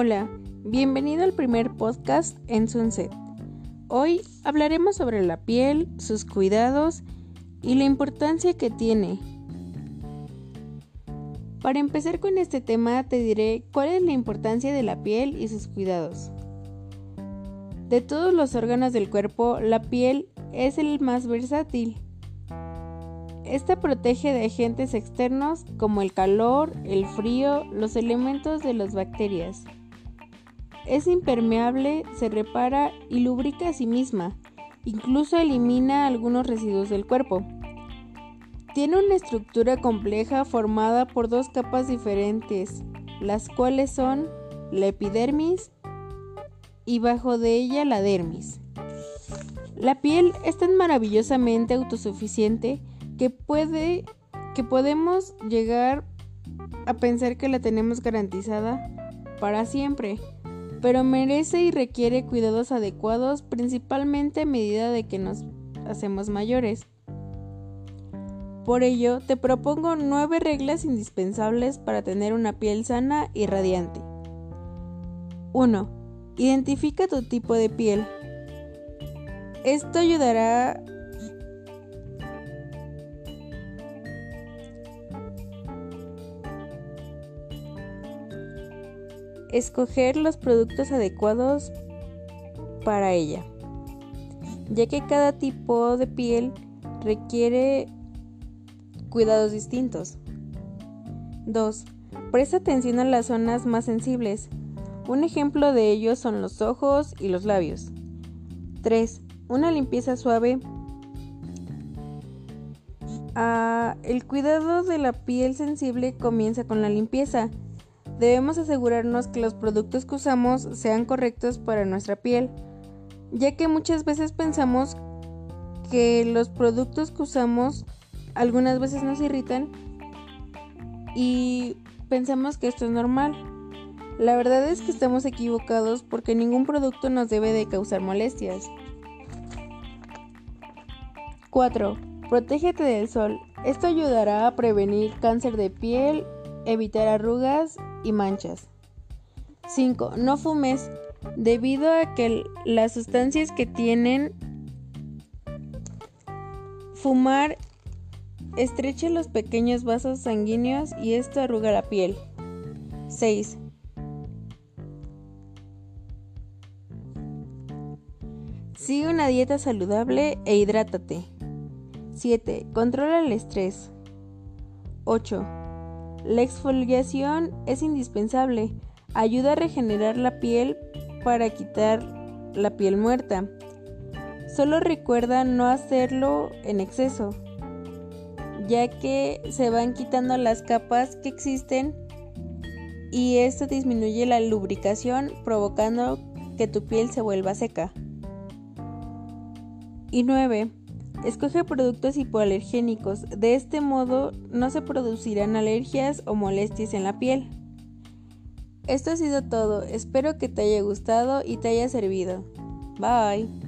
Hola, bienvenido al primer podcast en Sunset. Hoy hablaremos sobre la piel, sus cuidados y la importancia que tiene. Para empezar con este tema te diré cuál es la importancia de la piel y sus cuidados. De todos los órganos del cuerpo, la piel es el más versátil. Esta protege de agentes externos como el calor, el frío, los elementos de las bacterias. Es impermeable, se repara y lubrica a sí misma. Incluso elimina algunos residuos del cuerpo. Tiene una estructura compleja formada por dos capas diferentes, las cuales son la epidermis y bajo de ella la dermis. La piel es tan maravillosamente autosuficiente que puede que podemos llegar a pensar que la tenemos garantizada para siempre, pero merece y requiere cuidados adecuados principalmente a medida de que nos hacemos mayores. Por ello, te propongo nueve reglas indispensables para tener una piel sana y radiante. 1. Identifica tu tipo de piel. Esto ayudará escoger los productos adecuados para ella, ya que cada tipo de piel requiere cuidados distintos. 2. Presta atención a las zonas más sensibles. Un ejemplo de ello son los ojos y los labios. 3. Una limpieza suave. Ah, el cuidado de la piel sensible comienza con la limpieza. Debemos asegurarnos que los productos que usamos sean correctos para nuestra piel, ya que muchas veces pensamos que los productos que usamos algunas veces nos irritan y pensamos que esto es normal. La verdad es que estamos equivocados porque ningún producto nos debe de causar molestias. 4. Protégete del sol. Esto ayudará a prevenir cáncer de piel, evitar arrugas y manchas. 5. No fumes debido a que las sustancias que tienen fumar estrecha los pequeños vasos sanguíneos y esto arruga la piel. 6. Sigue una dieta saludable e hidrátate. 7. Controla el estrés. 8. La exfoliación es indispensable. Ayuda a regenerar la piel para quitar la piel muerta. Solo recuerda no hacerlo en exceso, ya que se van quitando las capas que existen y esto disminuye la lubricación provocando que tu piel se vuelva seca. Y 9. Escoge productos hipoalergénicos, de este modo no se producirán alergias o molestias en la piel. Esto ha sido todo, espero que te haya gustado y te haya servido. Bye.